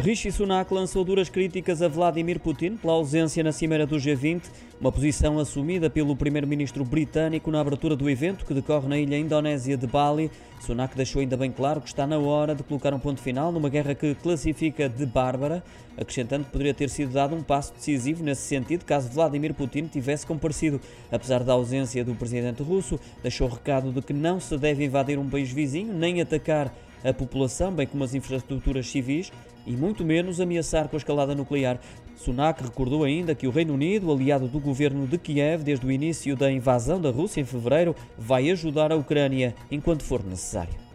Rishi Sunak lançou duras críticas a Vladimir Putin pela ausência na cimeira do G20, uma posição assumida pelo primeiro-ministro britânico na abertura do evento que decorre na ilha indonésia de Bali. Sunak deixou ainda bem claro que está na hora de colocar um ponto final numa guerra que classifica de bárbara, acrescentando que poderia ter sido dado um passo decisivo nesse sentido caso Vladimir Putin tivesse comparecido. Apesar da ausência do presidente russo, deixou recado de que não se deve invadir um país vizinho nem atacar a população, bem como as infraestruturas civis, e muito menos ameaçar com a escalada nuclear. Sunak recordou ainda que o Reino Unido, aliado do governo de Kiev desde o início da invasão da Rússia em fevereiro, vai ajudar a Ucrânia enquanto for necessário.